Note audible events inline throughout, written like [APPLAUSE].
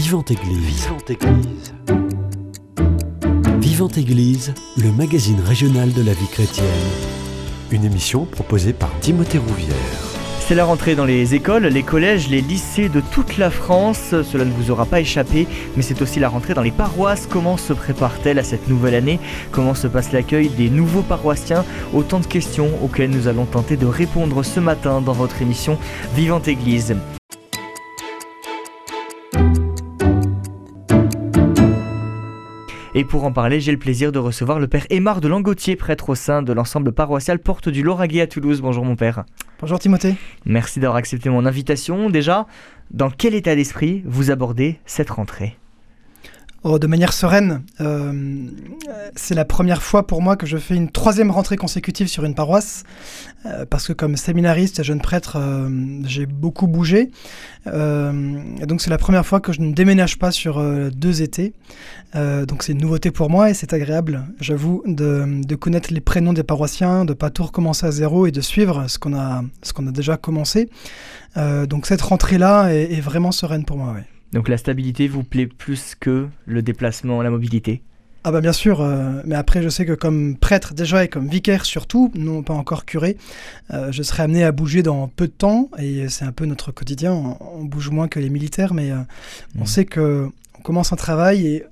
Vivante Église. Vivante Église. Vivante Église, le magazine régional de la vie chrétienne. Une émission proposée par Timothée Rouvière. C'est la rentrée dans les écoles, les collèges, les lycées de toute la France. Cela ne vous aura pas échappé, mais c'est aussi la rentrée dans les paroisses. Comment se prépare-t-elle à cette nouvelle année? Comment se passe l'accueil des nouveaux paroissiens? Autant de questions auxquelles nous allons tenter de répondre ce matin dans votre émission Vivante Église. Et pour en parler, j'ai le plaisir de recevoir le père Aymar de Langotier, prêtre au sein de l'ensemble paroissial Porte du Lauragais à Toulouse. Bonjour mon père. Bonjour Timothée. Merci d'avoir accepté mon invitation. Déjà, dans quel état d'esprit vous abordez cette rentrée? Oh, de manière sereine. Euh, c'est la première fois pour moi que je fais une troisième rentrée consécutive sur une paroisse, euh, parce que comme séminariste et jeune prêtre, euh, j'ai beaucoup bougé. et donc c'est la première fois que je ne déménage pas sur deux étés. donc c'est une nouveauté pour moi et c'est agréable, j'avoue, de, connaître les prénoms des paroissiens, de pas tout recommencer à zéro et de suivre ce qu'on a, déjà commencé. donc cette rentrée-là est, vraiment sereine pour moi. Donc la stabilité vous plaît plus que le déplacement, la mobilité? Ah bah bien sûr, euh, mais après je sais que comme prêtre déjà et comme vicaire surtout, non pas encore curé, euh, je serai amené à bouger dans peu de temps et c'est un peu notre quotidien. On, bouge moins que les militaires, mais euh, on mmh. sait que on commence un travail et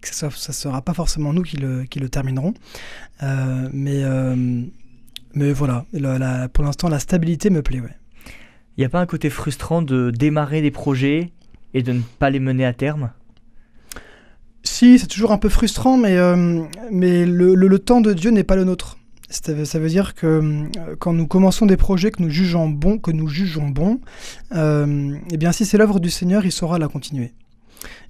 que ça, ne sera pas forcément nous qui le, qui le terminerons. mais mais voilà, pour l'instant la stabilité me plaît. Il n'y a pas un côté frustrant de démarrer des projets et de ne pas les mener à terme? Si, c'est toujours un peu frustrant, mais, euh, mais le, temps de Dieu n'est pas le nôtre. Ça veut dire que euh, quand nous commençons des projets que nous jugeons bons, que nous jugeons bons, euh, eh bien si c'est l'œuvre du Seigneur, il saura la continuer.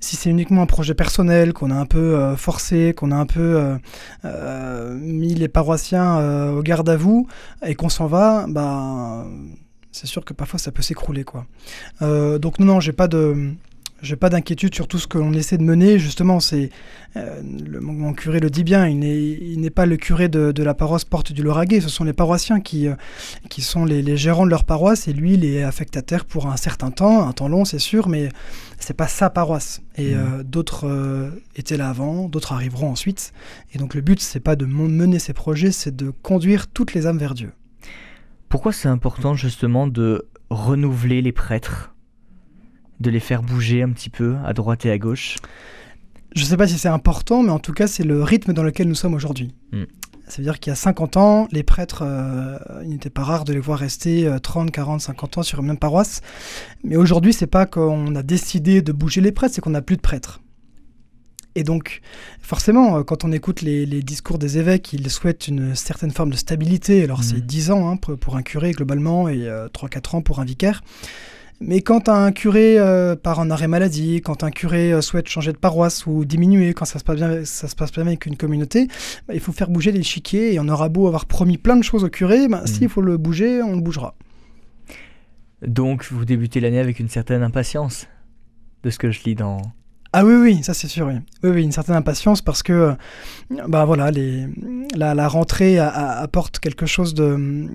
Si c'est uniquement un projet personnel, qu'on a un peu forcé, qu'on a un peu mis les paroissiens au garde à vous et qu'on s'en va, bah c'est sûr que parfois ça peut s'écrouler quoi. Donc non non j'ai pas de j'ai pas d'inquiétude sur tout ce que l'on essaie de mener. Justement, c'est euh, le mon curé le dit bien. Il n'est pas le curé de, la paroisse Porte du Lauragais. Ce sont les paroissiens qui euh, qui sont les, gérants de leur paroisse et lui il est affectataire pour un certain temps, un temps long c'est sûr, mais c'est pas sa paroisse. Et mmh. d'autres étaient là avant, d'autres arriveront ensuite. Et donc le but c'est pas de mener ces projets, c'est de conduire toutes les âmes vers Dieu. Pourquoi c'est important justement de renouveler les prêtres? De les faire bouger un petit peu à droite et à gauche Je ne sais pas si c'est important, mais en tout cas c'est le rythme dans lequel nous sommes aujourd'hui. Hmm. Ça veut dire qu'il y a 50 ans, les prêtres, euh, il n'était pas rare de les voir rester 30, 40, 50 ans sur une même paroisse. Mais aujourd'hui, c'est pas qu'on a décidé de bouger les prêtres, c'est qu'on n'a plus de prêtres. Et donc, forcément, euh, quand on écoute les, discours des évêques, ils souhaitent une certaine forme de stabilité. Alors, c'est 10 mmh. ans hein, pour, un curé globalement et 3-4 euh, ans pour un vicaire. Mais quand un curé euh, part en arrêt maladie, quand un curé souhaite changer de paroisse ou diminuer, quand ça se passe bien, ça se passe bien avec une communauté, bah, il faut faire bouger l'échiquier et on aura beau avoir promis plein de choses au curé, bah, s'il mmh. faut le bouger, on le bougera. Donc vous débutez l'année avec une certaine impatience de ce que je lis dans, ah oui, oui, ça c'est sûr, oui. oui. une certaine impatience parce que bah voilà, les, la, rentrée apporte quelque chose de,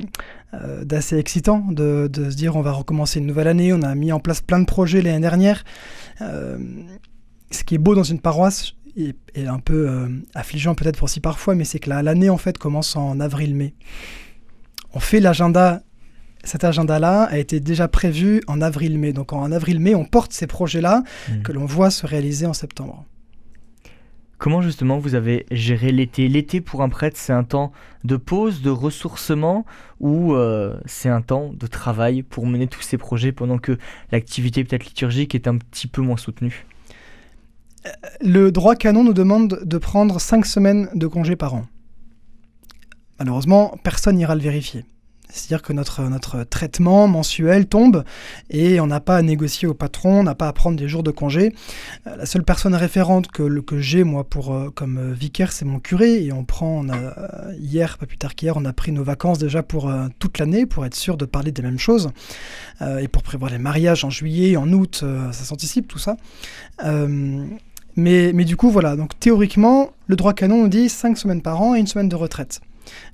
euh, d'assez excitant, de, de, se dire on va recommencer une nouvelle année, on a mis en place plein de projets l'année dernière. Euh, ce qui est beau dans une paroisse, et, un peu euh, affligeant peut-être aussi parfois, mais c'est que l'année en fait commence en avril-mai. On fait l'agenda cet agenda-là a été déjà prévu en avril-mai. Donc en avril-mai, on porte ces projets-là mmh. que l'on voit se réaliser en septembre. Comment justement vous avez géré l'été? L'été pour un prêtre, c'est un temps de pause, de ressourcement ou euh, c'est un temps de travail pour mener tous ces projets pendant que l'activité peut-être liturgique est un petit peu moins soutenue? Euh, Le droit canon nous demande de prendre 5 semaines de congé par an. Malheureusement, personne n'ira le vérifier. C'est-à-dire que notre, notre traitement mensuel tombe et on n'a pas à négocier au patron, on n'a pas à prendre des jours de congé. Euh, la seule personne référente que, que j'ai, moi, pour, euh, comme euh, vicaire, c'est mon curé. Et on prend, hier, pas plus tard qu'hier, on a pris nos vacances déjà pour toute l'année, pour être sûr de parler des mêmes choses. et pour prévoir les mariages en juillet, en août, ça s'anticipe tout ça. mais, mais du coup, voilà. Donc théoriquement, le droit canon, on dit 5 semaines par an et une semaine de retraite.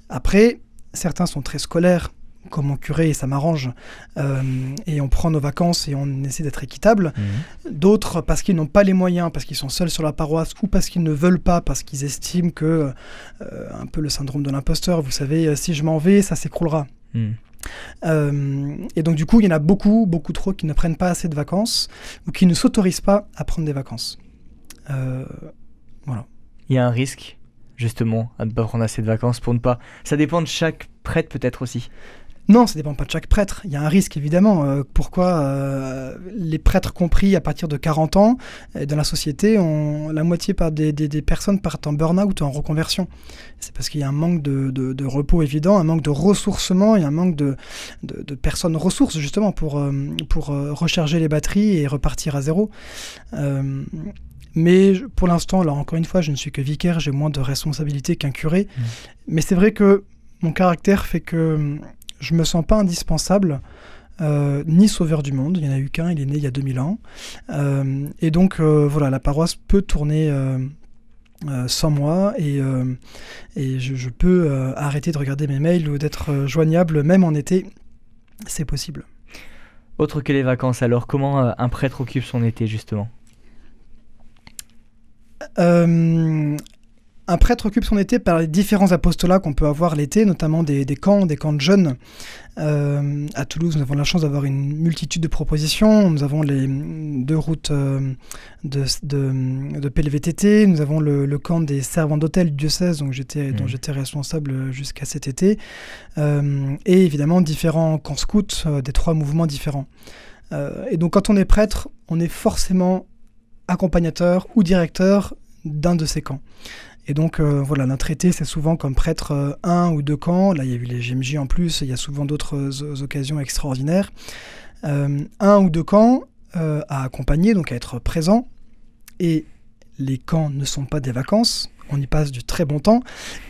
Après, certains sont très scolaires comme mon curé et ça m'arrange. Euh, et on prend nos vacances et on essaie d'être équitable. Mhm. D'autres parce qu'ils n'ont pas les moyens, parce qu'ils sont seuls sur la paroisse ou parce qu'ils ne veulent pas, parce qu'ils estiment que, euh, un peu le syndrome de l'imposteur, vous savez, euh, si je m'en vais, ça s'écroulera. Mhm. Euh, et donc du coup, il y en a beaucoup, beaucoup trop qui ne prennent pas assez de vacances ou qui ne s'autorisent pas à prendre des vacances. Voilà. Il y a un risque, justement, à ne pas prendre assez de vacances pour ne pas. Ça dépend de chaque prêtre, peut-être aussi. Non, ça dépend pas de chaque prêtre. Il y a un risque, évidemment. Euh, pourquoi euh, les prêtres compris à partir de 40 ans, euh, dans la société, on, la moitié par des, personnes partent en burn-out ou en reconversion C'est parce qu'il y a un manque de, repos évident, un manque de ressourcement et un manque de, personnes ressources, justement, pour, recharger les batteries et repartir à zéro. Mais pour l'instant, alors encore une fois, je ne suis que vicaire, j'ai moins de responsabilités qu'un curé. Mmh. Mais c'est vrai que mon caractère fait que hum, je me sens pas indispensable. euh, ni sauveur du monde, il n'y en a eu qu'un, il est né il y a 2000 ans. Euh, et donc euh, voilà, la paroisse peut tourner euh, sans moi et, euh, et je, je peux euh, arrêter de regarder mes mails ou d'être joignable même en été. C'est possible. Autre que les vacances, alors, comment un prêtre occupe son été, justement? Euh, un prêtre occupe son été par les différents apostolats qu'on peut avoir l'été, notamment des, des camps, des camps de jeunes. Euh, à Toulouse, nous avons la chance d'avoir une multitude de propositions. Nous avons les deux routes euh, de, de, de PLVTT. Nous avons le, le camp des servants d'hôtel du diocèse j'étais, dont Mhm. j'étais responsable jusqu'à cet été. Euh, et évidemment, différents camps scouts des trois mouvements différents. Euh, et donc, quand on est prêtre, on est forcément accompagnateur ou directeur d'un de ces camps. Et donc euh, voilà, notre été, c'est souvent comme prêtre euh, un ou deux camps. Là, il y a eu les GMJ en plus, il y a souvent d'autres euh, occasions extraordinaires. Un ou deux camps à accompagner, donc à être présent. Et les camps ne sont pas des vacances. On y passe du très bon temps,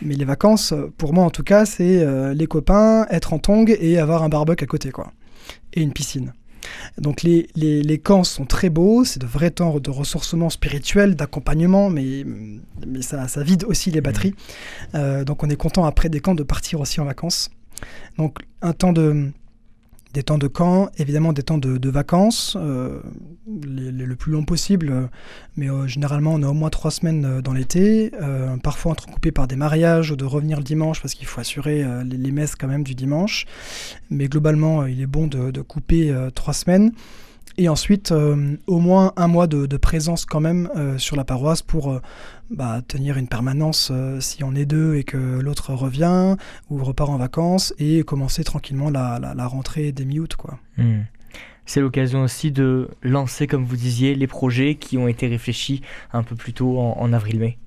mais les vacances, pour moi en tout cas, c'est les copains, être en tongs et avoir un barbecue à côté, quoi. Et une piscine. Donc les, les, les camps sont très beaux, c'est de vrais temps de ressourcement spirituel, d'accompagnement, mais, mais ça, ça vide aussi les batteries. Euh, donc on est content après des camps de partir aussi en vacances. Donc un temps de, des temps de camp, évidemment des temps de, vacances, euh, le plus long possible, mais euh, généralement on a au moins trois semaines euh, dans l'été, parfois entrecoupés par des mariages ou de revenir le dimanche parce qu'il faut assurer les, les messes quand même du dimanche. Mais globalement, il est bon de, de couper trois semaines. Et ensuite, euh, au moins un mois de, présence quand même euh, sur la paroisse pour euh, bah, tenir une permanence si on est deux et que l'autre revient ou repart en vacances et commencer tranquillement la, la, rentrée des mi-août. Hmm. C'est l'occasion aussi de lancer, comme vous disiez, les projets qui ont été réfléchis un peu plus tôt en avril-mai.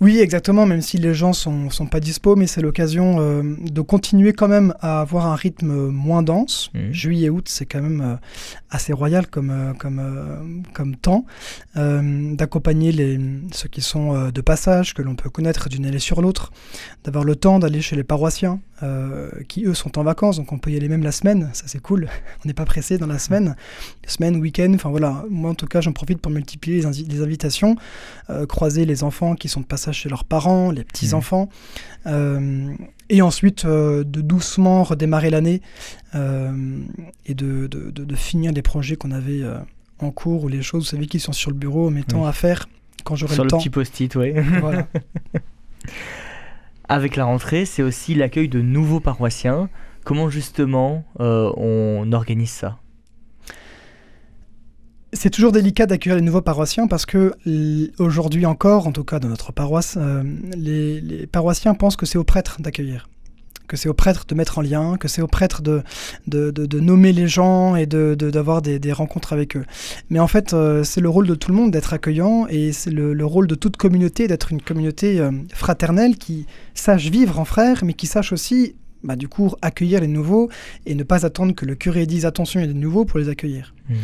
Oui, exactement, même si les gens sont, sont pas dispo, mais c'est l'occasion euh, de continuer quand même à avoir un rythme moins dense. Mhm. Juillet-août, c'est quand même euh, assez royal comme, euh, comme, euh, comme temps. Euh, D'accompagner les, ceux qui sont euh, de passage, que l'on peut connaître d'une année sur l'autre. D'avoir le temps d'aller chez les paroissiens, euh, qui eux sont en vacances, donc on peut y aller même la semaine, ça c'est cool. [LAUGHS] on n'est pas pressé dans la semaine. Semaine, week-end, enfin voilà. Moi en tout cas, j'en profite pour multiplier les, invi- les invitations euh, croiser les enfants qui sont de passage chez leurs parents, les petits-enfants, euh, et ensuite euh, de doucement redémarrer l'année euh, et de, de- de- de finir les projets qu'on avait en cours ou les choses, vous savez, qui sont sur le bureau, mettant Oui. à faire quand j'aurai Sur le le temps. petit post-it, oui. Voilà. [LAUGHS] Avec la rentrée, c'est aussi l'accueil de nouveaux paroissiens. Comment justement euh, on organise ça? C'est toujours délicat d'accueillir les nouveaux paroissiens parce que aujourd'hui encore, en tout cas dans notre paroisse, euh, les, paroissiens pensent que c'est au prêtre d'accueillir, que c'est au prêtre de mettre en lien, que c'est au prêtre de, de, de- nommer les gens et de- de- d'avoir des, des rencontres avec eux. Mais en fait, euh, c'est le rôle de tout le monde d'être accueillant et c'est le, le rôle de toute communauté d'être une communauté euh, fraternelle qui sache vivre en frères, mais qui sache aussi, bah, du coup, accueillir les nouveaux et ne pas attendre que le curé dise attention, il y a des nouveaux pour les accueillir. Hmm.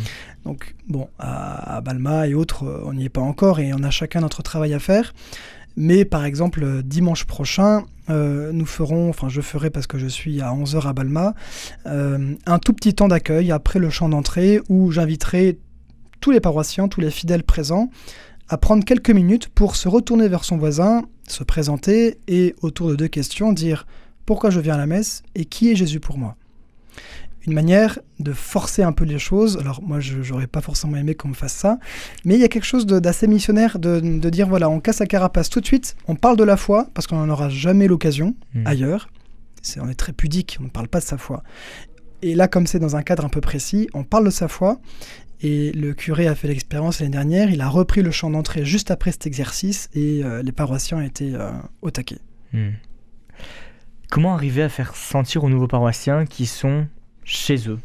Donc, bon, à, à Balma et autres, on n'y est pas encore et on a chacun notre travail à faire. Mais par exemple, euh, dimanche prochain, euh, nous ferons, enfin je ferai parce que je suis à 11h à Balma, euh, un tout petit temps d'accueil après le chant d'entrée où j'inviterai tous les paroissiens, tous les fidèles présents à prendre quelques minutes pour se retourner vers son voisin, se présenter et autour de deux questions dire pourquoi je viens à la messe et qui est Jésus pour moi. une manière de forcer un peu les choses. Alors moi, je n'aurais pas forcément aimé qu'on me fasse ça, mais il y a quelque chose d'assez missionnaire de, de, dire, voilà, on casse la carapace tout de suite, on parle de la foi, parce qu'on n'en aura jamais l'occasion Mm. ailleurs. On est très pudique, on ne parle pas de sa foi. Et là, comme c'est dans un cadre un peu précis, on parle de sa foi. Et le curé a fait l'expérience l'année dernière, il a repris le chant d'entrée juste après cet exercice et euh, les paroissiens étaient euh, au taquet. Hmm. Comment arriver à faire sentir aux nouveaux paroissiens qui sont chez eux?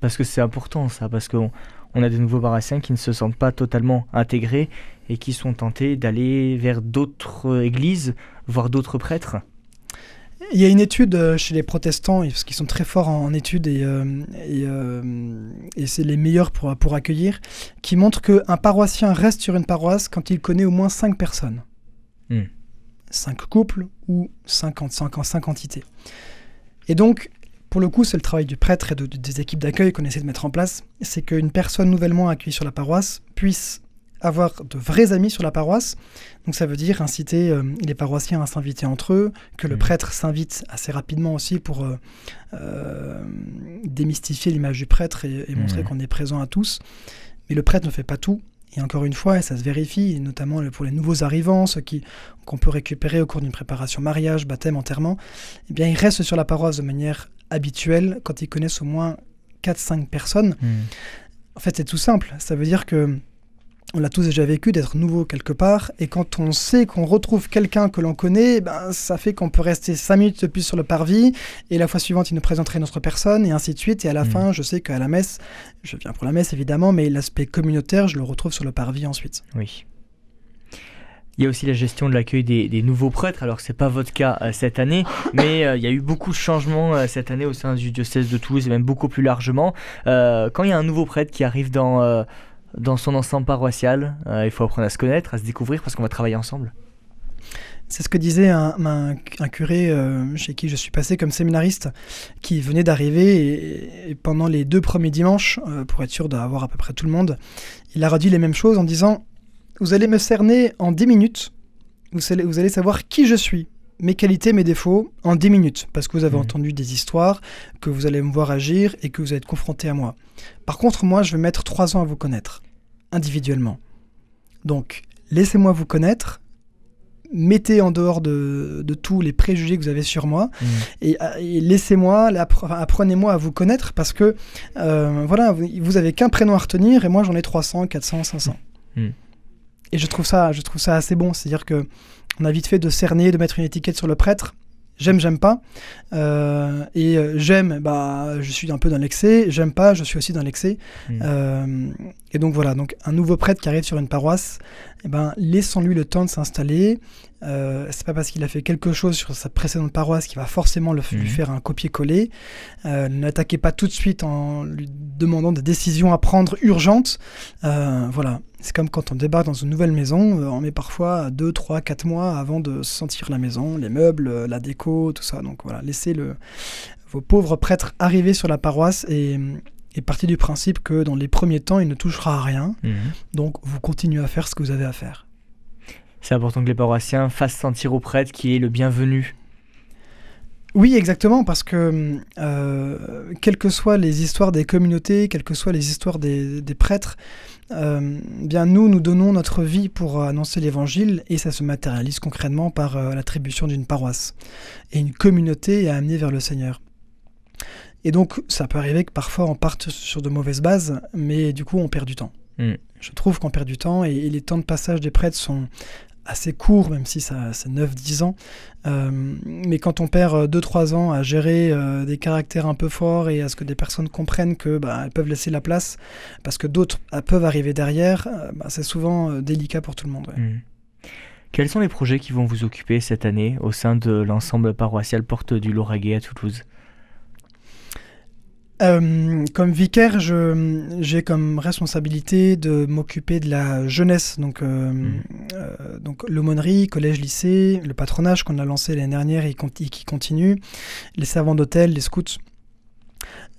Parce que c'est important ça, parce qu'on on a des nouveaux paroissiens qui ne se sentent pas totalement intégrés et qui sont tentés d'aller vers d'autres églises, voire d'autres prêtres. Il y a une étude euh, chez les protestants, parce qu'ils sont très forts en, études et, euh, et, euh, et c'est les meilleurs pour, pour accueillir, qui montre qu'un paroissien reste sur une paroisse quand il connaît au moins 5 personnes. Hmm. 5 couples ou 50, 5, 5 entités. Et donc, pour le coup, c'est le travail du prêtre et de- de- des équipes d'accueil qu'on essaie de mettre en place, c'est qu'une personne nouvellement accueillie sur la paroisse puisse avoir de vrais amis sur la paroisse. Donc ça veut dire inciter euh, les paroissiens à s'inviter entre eux, que le prêtre s'invite assez rapidement aussi pour euh, euh, démystifier l'image du prêtre et, et montrer Mhm. qu'on est présent à tous. Mais le prêtre ne fait pas tout. Et encore une fois, et ça se vérifie, notamment pour les nouveaux arrivants, ceux qui qu'on peut récupérer au cours d'une préparation mariage, baptême, enterrement, eh bien, ils restent sur la paroisse de manière habituelle quand ils connaissent au moins 4-5 personnes. Hmm. En fait, c'est tout simple. Ça veut dire que on l'a tous déjà vécu d'être nouveau quelque part, et quand on sait qu'on retrouve quelqu'un que l'on connaît, ben, ça fait qu'on peut rester 5 minutes de plus sur le parvis, et la fois suivante, il nous présenterait une autre personne, et ainsi de suite. Et à la Mhm. fin, je sais qu'à la messe, je viens pour la messe évidemment, mais l'aspect communautaire, je le retrouve sur le parvis ensuite. Oui. Il y a aussi la gestion de l'accueil des, des nouveaux prêtres, alors que c'est pas votre cas euh, cette année, [LAUGHS] mais euh, il y a eu beaucoup de changements euh, cette année au sein du diocèse de Toulouse et même beaucoup plus largement. Quand il y a un nouveau prêtre qui arrive dans, dans son ensemble paroissial, euh, il faut apprendre à se connaître, à se découvrir parce qu'on va travailler ensemble. C'est ce que disait un, un- un curé euh, chez qui je suis passé comme séminariste, qui venait d'arriver et, et pendant les deux premiers dimanches, euh, pour être sûr d'avoir à peu près tout le monde, il a redit les mêmes choses en disant Vous allez me cerner en 10 minutes, vous allez, vous allez savoir qui je suis, mes qualités, mes défauts, en 10 minutes, parce que vous avez Mhm. entendu des histoires, que vous allez me voir agir et que vous allez être confronté à moi. Par contre, moi, je vais mettre 3 ans à vous connaître, individuellement. Donc, laissez-moi vous connaître, mettez en dehors de, de tous les préjugés que vous avez sur moi et, euh, et laissez-moi, apprenez-moi à vous connaître parce que euh, voilà, vous, vous avez qu'un prénom à retenir et moi j'en ai 300, 400, 500. Mm. Et je trouve ça, je trouve ça assez bon, c'est-à-dire que on a vite fait de cerner, de mettre une étiquette sur le prêtre. J'aime, j'aime pas. Euh, et euh, j'aime, bah, je suis un peu dans l'excès. J'aime pas, je suis aussi dans l'excès. Mm. Euh, et donc voilà, donc un nouveau prêtre qui arrive sur une paroisse, eh ben, laissons-lui le temps de s'installer. Euh, c'est pas parce qu'il a fait quelque chose sur sa précédente paroisse qu'il va forcément le, lui Mhm. faire un copier-coller. Euh, ne l'attaquez pas tout de suite en lui demandant des décisions à prendre urgentes. Euh, voilà, c'est comme quand on débarque dans une nouvelle maison, euh, on met parfois 2, 3, 4 mois avant de sentir la maison, les meubles, la déco, tout ça. Donc voilà, laissez le, vos pauvres prêtres arriver sur la paroisse et, et partir du principe que dans les premiers temps, il ne touchera à rien. Mhm. Donc vous continuez à faire ce que vous avez à faire. C'est important que les paroissiens fassent sentir au prêtre qu'il est le bienvenu. Oui, exactement, parce que euh, quelles que soient les histoires des communautés, quelles que soient les histoires des, des prêtres, euh, bien nous, nous donnons notre vie pour annoncer l'évangile et ça se matérialise concrètement par euh, l'attribution d'une paroisse. Et une communauté est amenée vers le Seigneur. Et donc, ça peut arriver que parfois on parte sur de mauvaises bases, mais du coup, on perd du temps. Mm. Je trouve qu'on perd du temps et, et les temps de passage des prêtres sont assez courts, même si ça c'est 9-10 ans. Euh, mais quand on perd 2-3 ans à gérer euh, des caractères un peu forts et à ce que des personnes comprennent que bah, elles peuvent laisser la place parce que d'autres euh, peuvent arriver derrière, euh, bah, c'est souvent euh, délicat pour tout le monde. ouais. Mm. Quels sont les projets qui vont vous occuper cette année au sein de l'ensemble paroissial Porte du Lauragais à Toulouse? Euh, comme vicaire, j'ai comme responsabilité de m'occuper de la jeunesse, donc, euh, Mhm. euh, donc l'aumônerie, collège-lycée, le patronage qu'on a lancé l'année dernière et qui continue, les servants d'hôtel, les scouts.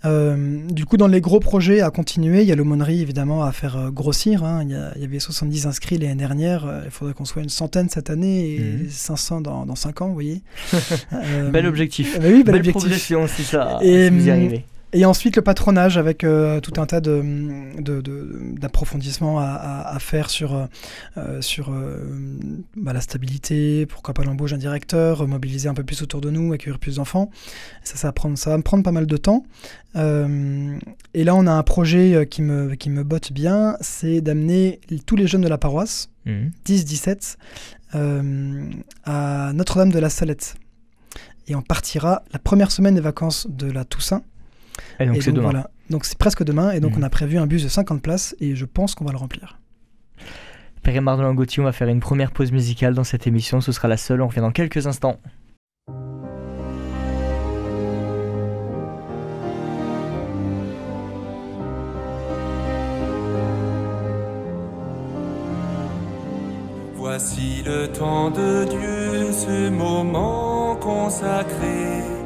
Euh, du coup, dans les gros projets à continuer, il y a l'aumônerie évidemment à faire grossir. hein. Il, y a- il y avait 70 inscrits l'année dernière. il faudrait qu'on soit une centaine cette année et Mhm. 500 dans, dans 5 ans, vous voyez. [LAUGHS] Bel objectif. bah oui, bel Belle objectif. progression si ça Et, si vous y arrivez. Et ensuite, le patronage avec euh, tout un tas d'approfondissements de, à, à, faire sur, euh, sur euh, bah, la stabilité, pourquoi pas l'embauche d'un directeur, mobiliser un peu plus autour de nous, accueillir plus d'enfants. Ça, ça, va prendre, ça va me prendre pas mal de temps. et là, on a un projet qui me, qui me botte bien, c'est d'amener tous les jeunes de la paroisse, 10-17, mmh. à Notre-Dame de la Salette. Et on partira la première semaine des vacances de la Toussaint et donc c'est demain. Donc c'est presque demain, et donc mhm. on a prévu un bus de 50 places, et je pense qu'on va le remplir. Père et Gauthier, on va faire une première pause musicale dans cette émission, ce sera la seule, on revient dans quelques instants. Voici le temps de Dieu, ce moment consacré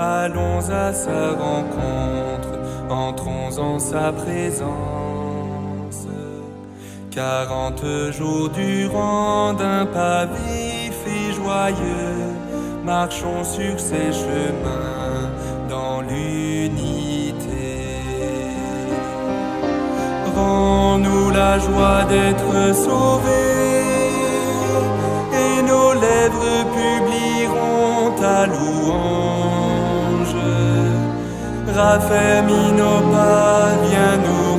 allons à sa rencontre, entrons en sa présence. Quarante jours durant d'un pas vif et joyeux, marchons sur ces chemins dans l'unité. Rends-nous la joie d'être sauvés et nos lèvres publieront ta louange pas, viens nous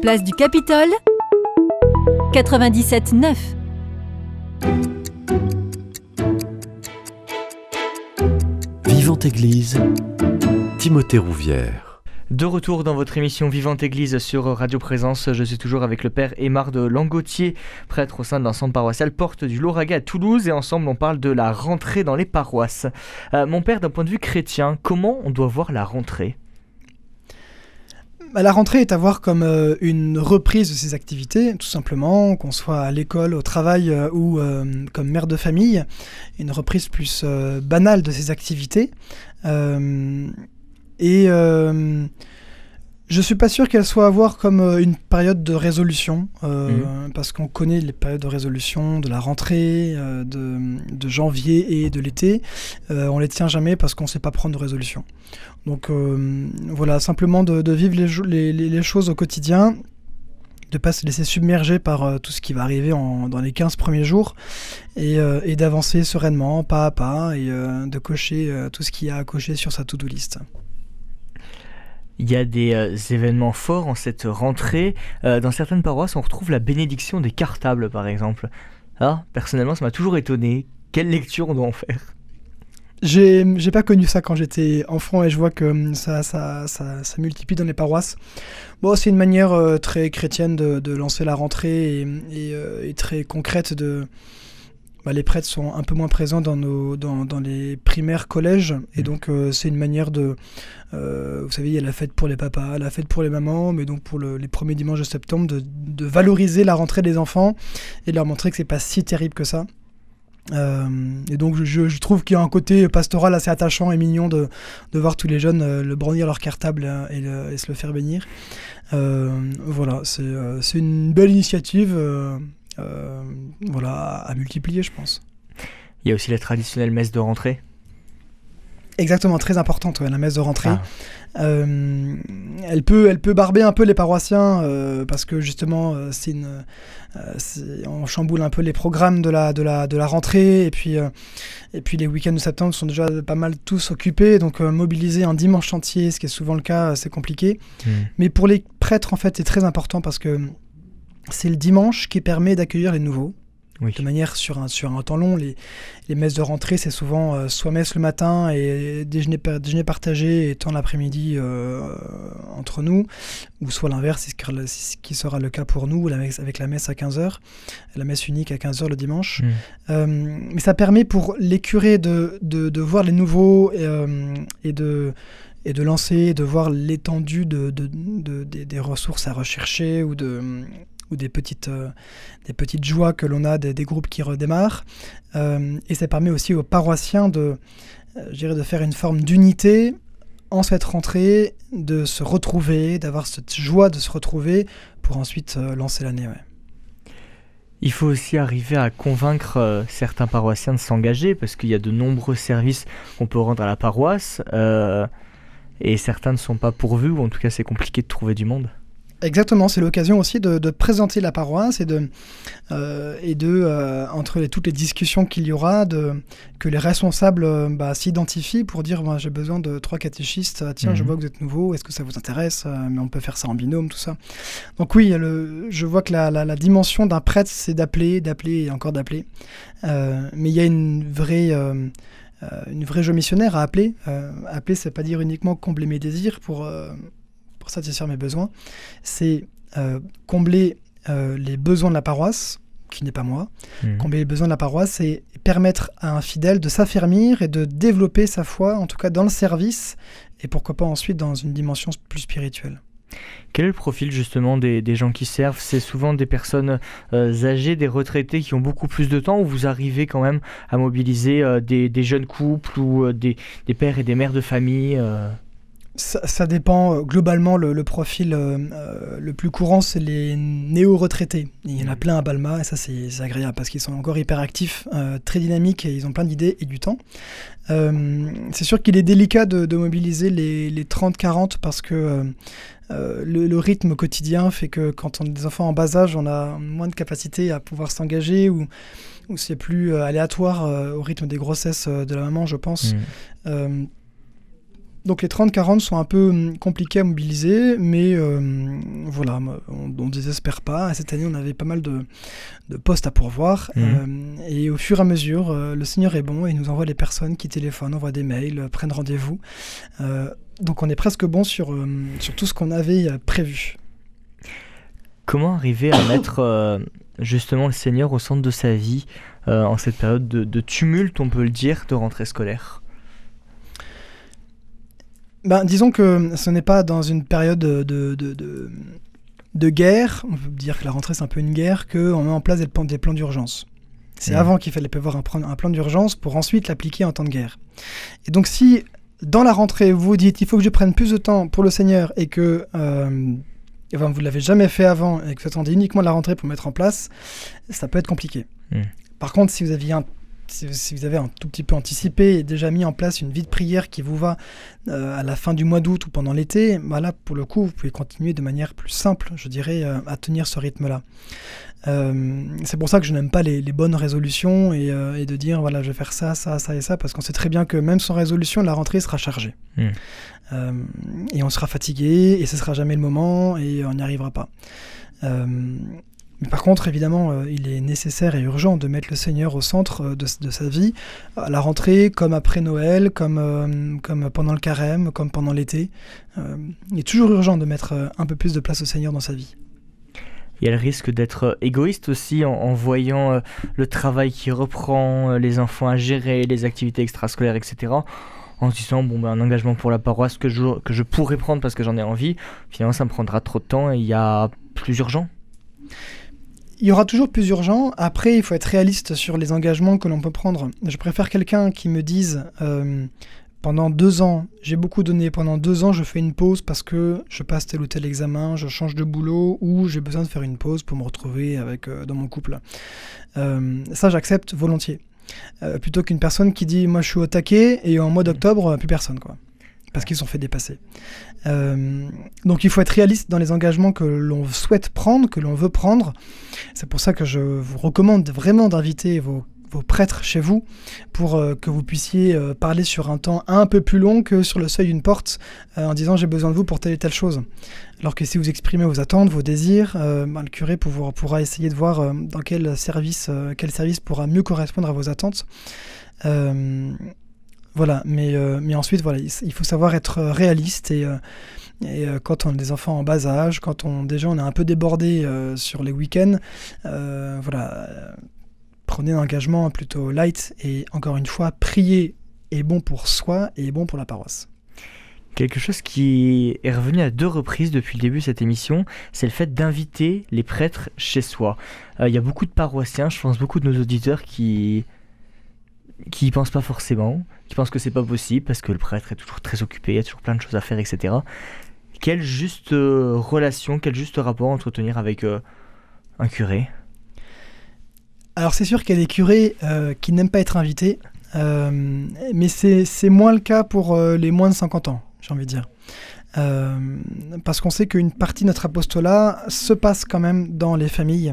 Place du Capitole, 97.9. Vivante Église, Timothée Rouvière. De retour dans votre émission Vivante Église sur Radio Présence, je suis toujours avec le père Aymar de Langotier, prêtre au sein de l'ensemble paroissial Porte du Lauraga à Toulouse, et ensemble on parle de la rentrée dans les paroisses. Euh, mon père, d'un point de vue chrétien, comment on doit voir la rentrée? La rentrée est à voir comme euh, une reprise de ses activités, tout simplement, qu'on soit à l'école, au travail euh, ou euh, comme mère de famille, une reprise plus banale de ses activités. Et je suis pas sûr qu'elle soit à voir comme euh, une période de résolution, euh, parce qu'on connaît les périodes de résolution de la rentrée, euh, de, de janvier et de l'été. Euh, on les tient jamais parce qu'on sait pas prendre de résolution. Donc voilà, simplement de, de vivre les, choses au quotidien, de pas se laisser submerger par tout ce qui va arriver en- dans les 15 premiers jours, et, et d'avancer sereinement, pas à pas, et de cocher tout ce qu'il y a à cocher sur sa to-do list. Il y a des euh, événements forts en cette rentrée. Euh, dans certaines paroisses, on retrouve la bénédiction des cartables, par exemple. Ah, personnellement, ça m'a toujours étonné. Quelle lecture on doit en faire? J'ai pas connu ça quand j'étais enfant et je vois que hum, ça, ça, ça, ça multiplie dans les paroisses. Bon, c'est une manière euh, très chrétienne de, de lancer la rentrée et très concrète de. Bah, les prêtres sont un peu moins présents dans, nos, dans, dans les primaires collèges et Mhm. donc euh, c'est une manière de. euh, vous savez, il y a la fête pour les papas, la fête pour les mamans, mais donc pour le- les premiers dimanches de septembre, de, de valoriser la rentrée des enfants et de leur montrer que c'est pas si terrible que ça. Euh, et donc je, je trouve qu'il y a un côté pastoral assez attachant et mignon de, de voir tous les jeunes euh, le brandir leur cartable euh, et, le- et se le faire bénir. Voilà, c'est c'est une belle initiative euh, voilà, à, à multiplier, je pense. Il y a aussi la traditionnelle messe de rentrée. Exactement, très importante, ouais, la messe de rentrée. Ah. Euh, elle, peut, elle peut barber un peu les paroissiens euh, parce que justement, euh, c'est une, on chamboule un peu les programmes de la, de la, de la rentrée et puis, et puis les week-ends de septembre sont déjà pas mal tous occupés. Donc mobiliser un dimanche entier, ce qui est souvent le cas, c'est compliqué. Hmm. Mais pour les prêtres, en fait, c'est très important parce que c'est le dimanche qui permet d'accueillir les nouveaux Oui. de manière sur un, sur un temps long. Les, les messes de rentrée, c'est souvent euh, soit messe le matin et déjeuner, par- déjeuner partagé et temps l'après-midi euh, entre nous, ou soit l'inverse, c'est ce qui- sera le cas pour nous, avec la messe à 15h, la messe unique à 15h le dimanche. Mm. Euh, mais ça permet pour les curés de, de, de voir les nouveaux et de et de lancer, de voir l'étendue de, de- de- des, des ressources à rechercher ou, de, ou des, petites, euh, des petites joies que l'on a des, groupes qui redémarrent. Euh, et ça permet aussi aux paroissiens de, euh, de faire une forme d'unité en cette rentrée, de se retrouver, d'avoir cette joie de se retrouver pour ensuite euh, lancer l'année. Il faut aussi arriver à convaincre certains paroissiens de s'engager parce qu'il y a de nombreux services qu'on peut rendre à la paroisse et certains ne sont pas pourvus ou en tout cas c'est compliqué de trouver du monde. Exactement, c'est l'occasion aussi de, de présenter la paroisse et de, euh, et de euh, entre les, toutes les discussions qu'il y aura, de, que les responsables euh, bah, s'identifient pour dire j'ai besoin de trois catéchistes, Ah, tiens je Mhm. vois que vous êtes nouveau, est-ce que ça vous intéresse Mais on peut faire ça en binôme, tout ça. Donc oui, le, je vois que la, la- la dimension d'un prêtre c'est d'appeler, d'appeler et encore d'appeler. Mais il y a une vraie... une vraie joie missionnaire à appeler. Appeler, c'est pas dire uniquement combler mes désirs pour, pour satisfaire mes besoins, c'est euh, combler euh, les besoins de la paroisse, qui n'est pas moi, Mhm. combler les besoins de la paroisse et permettre à un fidèle de s'affermir et de développer sa foi, en tout cas dans le service, et pourquoi pas ensuite dans une dimension plus spirituelle. Quel est le profil justement des, des gens qui servent? C'est souvent des personnes euh, âgées, des retraités qui ont beaucoup plus de temps ou vous arrivez quand même à mobiliser euh, des, des jeunes couples ou euh, des, des pères et des mères de famille Ça, ça dépend euh, globalement, le, le profil euh, euh, le plus courant, c'est les néo-retraités. Il y en a plein à Balma, et ça c'est agréable parce qu'ils sont encore hyper actifs, euh, très dynamiques, et ils ont plein d'idées et du temps. Euh, c'est sûr qu'il est délicat de, de mobiliser les, les 30-40 parce que le, le rythme quotidien fait que quand on a des enfants en bas âge, on a moins de capacité à pouvoir s'engager ou, ou c'est plus aléatoire au rythme des grossesses de la maman, je pense. Mhm. Donc les 30-40 sont un peu hum, compliqués à mobiliser, mais euh, voilà, on ne désespère pas. Cette année, on avait pas mal de, postes à pourvoir. Mhm. euh, et au fur et à mesure, euh, le Seigneur est bon et il nous envoie les personnes qui téléphonent, envoient des mails, prennent rendez-vous. Donc on est presque bon sur, sur tout ce qu'on avait prévu. Comment arriver à mettre justement le Seigneur au centre de sa vie en cette période de, de tumulte, on peut le dire, de rentrée scolaire? Ben, disons que ce n'est pas dans une période de, de, de, de guerre, on peut dire que la rentrée c'est un peu une guerre, qu'on met en place des plans, des plans d'urgence. C'est Mhm. avant qu'il fallait prévoir un, plan- un plan d'urgence pour ensuite l'appliquer en temps de guerre. Et donc si dans la rentrée vous vous dites il faut que je prenne plus de temps pour le Seigneur et que euh, enfin, vous ne l'avez jamais fait avant et que vous attendez uniquement la rentrée pour mettre en place, ça peut être compliqué. Mhm. Par contre si vous aviez un si vous avez un tout petit peu anticipé et déjà mis en place une vie de prière qui vous va euh, à la fin du mois d'août ou pendant l'été, bah là, pour le coup, vous pouvez continuer de manière plus simple, je dirais, euh, à tenir ce rythme-là. Euh, c'est pour ça que je n'aime pas les, les bonnes résolutions et, et de dire, voilà, je vais faire ça, ça, ça et ça, parce qu'on sait très bien que même sans résolution, la rentrée sera chargée. Mm. Euh, et on sera fatigué, et ce sera jamais le moment, et on n'y arrivera pas. Mais par contre, évidemment, euh, il est nécessaire et urgent de mettre le Seigneur au centre euh, de, sa vie, à la rentrée, comme après Noël, comme, euh, comme pendant le carême, comme pendant l'été. Il est toujours urgent de mettre un peu plus de place au Seigneur dans sa vie. Il y a le risque d'être égoïste aussi en, voyant le travail qui reprend, les enfants à gérer, les activités extrascolaires, etc. En se disant, bon, ben, un engagement pour la paroisse que je, que je pourrais prendre parce que j'en ai envie, finalement ça me prendra trop de temps et il y a plus urgent. Il y aura toujours plus urgent. Après, il faut être réaliste sur les engagements que l'on peut prendre. Je préfère quelqu'un qui me dise euh, pendant deux ans, j'ai beaucoup donné, pendant deux ans, je fais une pause parce que je passe tel ou tel examen, je change de boulot ou j'ai besoin de faire une pause pour me retrouver avec, euh, dans mon couple. Euh, ça, j'accepte volontiers. Euh, plutôt qu'une personne qui dit moi je suis au taquet et en mois d'octobre, plus personne quoi. Parce qu'ils se sont fait dépasser. Euh, donc il faut être réaliste dans les engagements que l'on souhaite prendre, que l'on veut prendre. C'est pour ça que je vous recommande vraiment d'inviter vos, prêtres chez vous pour euh, que vous puissiez euh, parler sur un temps un peu plus long que sur le seuil d'une porte en disant j'ai besoin de vous pour telle et telle chose. Alors que si vous exprimez vos attentes, vos désirs, ben, le curé pourra, essayer de voir dans quel service, quel service pourra mieux correspondre à vos attentes. Euh, voilà, mais, euh, mais ensuite, voilà, il, faut savoir être réaliste et, euh, euh, quand on a des enfants en bas âge, quand on déjà on est un peu débordé euh, sur les week-ends, euh, voilà, euh, prenez un engagement plutôt light et encore une fois, prier est bon pour soi et est bon pour la paroisse. Quelque chose qui est revenu à deux reprises depuis le début de cette émission, c'est le fait d'inviter les prêtres chez soi. Euh, Il y a beaucoup de paroissiens, je pense beaucoup de nos auditeurs qui qui y pensent pas forcément, qui pensent que c'est pas possible parce que le prêtre est toujours très occupé, il y a toujours plein de choses à faire, etc. Quelle juste euh, relation, quel juste rapport entretenir avec euh, un curé? Alors c'est sûr qu'il y a des curés euh, qui n'aiment pas être invités, mais c'est c'est moins le cas pour les moins de 50 ans, j'ai envie de dire. Euh, parce qu'on sait qu'une partie de notre apostolat se passe quand même dans les familles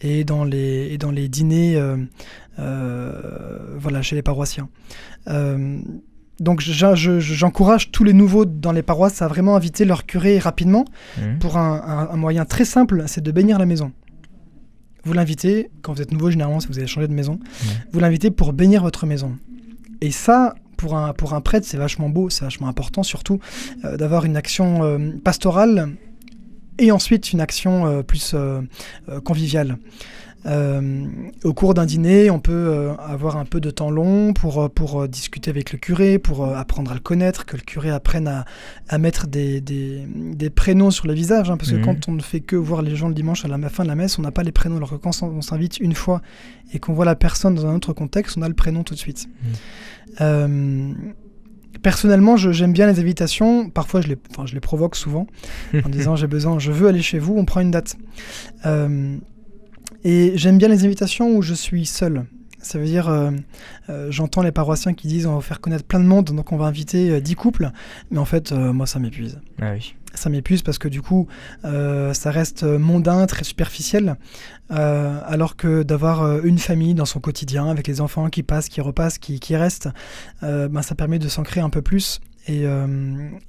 et dans les, et dans les dîners euh, euh, voilà, chez les paroissiens. Donc j'encourage tous les nouveaux dans les paroisses à vraiment inviter leur curé rapidement Mhm. pour un, un- un moyen très simple, c'est de bénir la maison. Vous l'invitez, quand vous êtes nouveau, généralement, si vous avez changé de maison, vous l'invitez pour bénir votre maison. Et ça, pour un, prêtre, c'est vachement beau, c'est vachement important, surtout euh, d'avoir une action euh, pastorale et ensuite une action euh, plus conviviale. Euh, au cours d'un dîner, on peut euh, avoir un peu de temps long pour, euh, pour euh, discuter avec le curé, pour apprendre à le connaître, que le curé apprenne à, à mettre des, des, des prénoms sur le visage, hein, parce que Mhm. quand on ne fait que voir les gens le dimanche à la fin de la messe, on n'a pas les prénoms, alors que quand on s'invite une fois et qu'on voit la personne dans un autre contexte, on a le prénom tout de suite. Euh, personnellement, j'aime bien les invitations. Parfois, je les, enfin, je les provoque souvent en [LAUGHS] disant j'ai besoin, je veux aller chez vous, on prend une date. Euh, et j'aime bien les invitations où je suis seul. Ça veut dire, euh, euh, j'entends les paroissiens qui disent on va faire connaître plein de monde, donc on va inviter euh, 10 couples. Mais en fait, euh, moi, ça m'épuise Ah oui. ça m'épuise parce que du coup, ça reste mondain, très superficiel, alors que d'avoir une famille dans son quotidien avec les enfants qui passent, qui repassent, qui, qui restent, ben, ça permet de s'ancrer un peu plus Et, euh,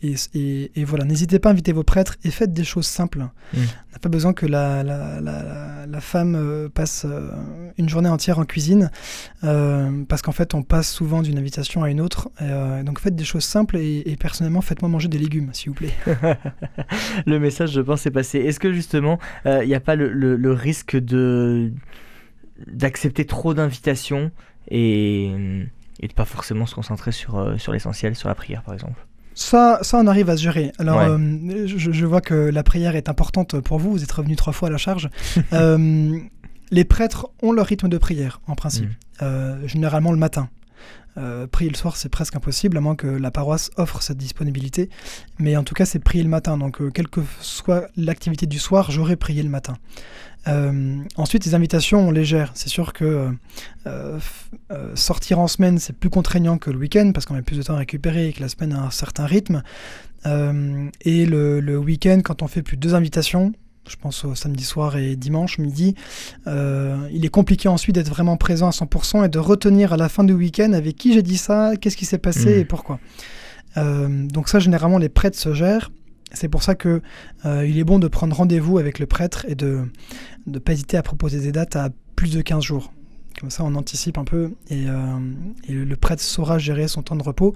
et, et- et voilà, n'hésitez pas à inviter vos prêtres et faites des choses simples. Mm. On n'a pas besoin que la, la, la, la femme euh, passe euh, une journée entière en cuisine, parce qu'en fait, on passe souvent d'une invitation à une autre. Donc faites des choses simples et, et personnellement, faites-moi manger des légumes, s'il vous plaît. [LAUGHS] le message, je pense, est passé. Est-ce que justement, il n'y a pas le, le- le risque de d'accepter trop d'invitations et, et de pas forcément se concentrer sur, euh, sur l'essentiel, sur la prière, par exemple Ça, ça, on arrive à se gérer. Alors, Ouais. euh, je, je vois que la prière est importante pour vous. Vous êtes revenu trois fois à la charge. [LAUGHS] Euh, les prêtres ont leur rythme de prière, en principe. Mm. Euh, généralement le matin. Euh, prier le soir, c'est presque impossible, à moins que la paroisse offre cette disponibilité. Mais en tout cas, c'est prier le matin. Donc, euh, quelle que soit l'activité du soir, j'aurai prié le matin. Euh, ensuite, les invitations, gère. C'est sûr que sortir en semaine, c'est plus contraignant que le week-end parce qu'on a plus de temps à récupérer et que la semaine a un certain rythme. Et le, le week-end, quand on fait plus de deux invitations, je pense au samedi soir et dimanche midi, euh, il est compliqué ensuite d'être vraiment présent à 100% et de retenir à la fin du week-end avec qui j'ai dit ça, qu'est-ce qui s'est passé Mhm. et pourquoi. Euh, donc ça, généralement, les prêtres se gèrent. C'est pour ça que euh, il est bon de prendre rendez-vous avec le prêtre et de ne pas hésiter à proposer des dates à plus de 15 jours. Comme ça, on anticipe un peu et, et le prêtre saura gérer son temps de repos.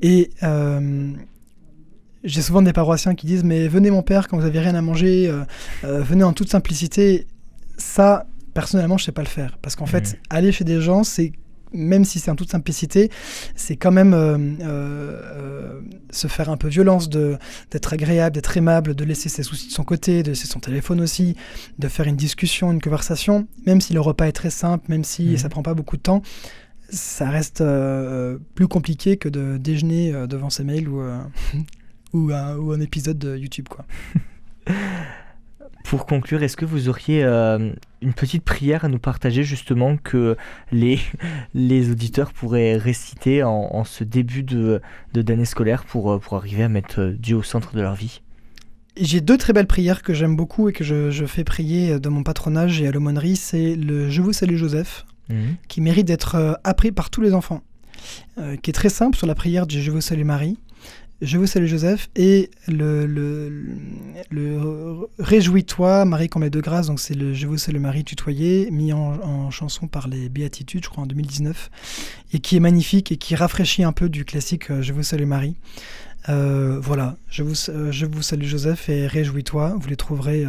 Et j'ai souvent des paroissiens qui disent Mais venez, mon père, quand vous avez rien à manger, euh, euh, venez en toute simplicité. Ça, personnellement, je sais pas le faire. Parce qu'en fait, aller chez des gens, c'est même si c'est en toute simplicité, c'est quand même euh, se faire un peu violence de d'être agréable, d'être aimable, de laisser ses soucis de son côté, de laisser son téléphone aussi, de faire une discussion, une conversation, même si le repas est très simple, même si Mhm. ça prend pas beaucoup de temps, ça reste euh, plus compliqué que de déjeuner devant ses mails ou, ou, un, ou un épisode de YouTube. Quoi. [LAUGHS] Pour conclure, est-ce que vous auriez euh, une petite prière à nous partager justement que les, [LAUGHS] les auditeurs pourraient réciter en, en ce début de d'année scolaire pour, euh, pour arriver à mettre euh, Dieu au centre de leur vie? J'ai deux très belles prières que j'aime beaucoup et que je, je fais prier de mon patronage et à l'aumônerie. C'est le Je vous salue Joseph, Mhm. qui mérite d'être appris par tous les enfants, euh, qui est très simple sur la prière du Je vous salue Marie, Je vous salue Joseph et le, le, le- Réjouis-toi Marie comblée de grâce, donc c'est le Je vous salue Marie tutoyé, mis en, chanson par les Béatitudes, je crois en 2019, et qui est magnifique et qui rafraîchit un peu du classique euh, Je vous salue Marie. Euh, voilà, je vous, euh, je vous salue Joseph et Réjouis-toi, vous les trouverez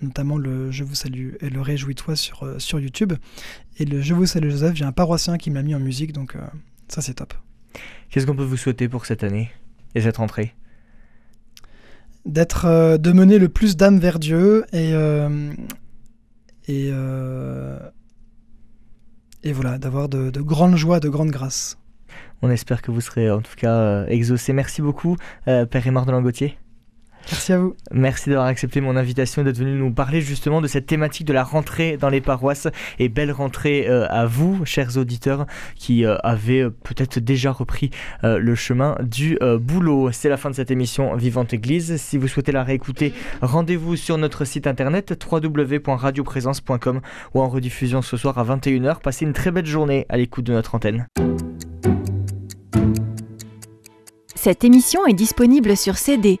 notamment le Je vous salue et le Réjouis-toi sur, sur YouTube. Et le Je vous salue Joseph, j'ai un paroissien qui me l'a mis en musique, donc ça c'est top. Qu'est-ce qu'on peut vous souhaiter pour cette année? Et cette rentrée D'être, euh, de mener le plus d'âmes vers Dieu et euh, et euh, et voilà, d'avoir de, de grandes joies, de grandes grâces. On espère que vous serez en tout cas exaucés. Merci beaucoup, Père Aymar de Langotier. Merci à vous. Merci d'avoir accepté mon invitation et d'être venu nous parler justement de cette thématique de la rentrée dans les paroisses. Et belle rentrée euh, à vous, chers auditeurs, qui euh, avez euh, peut-être déjà repris euh, le chemin du euh, boulot. C'est la fin de cette émission Vivante Église. Si vous souhaitez la réécouter, rendez-vous sur notre site internet www.radioprésence.com ou en rediffusion ce soir à 21h. Passez une très belle journée à l'écoute de notre antenne. Cette émission est disponible sur CD.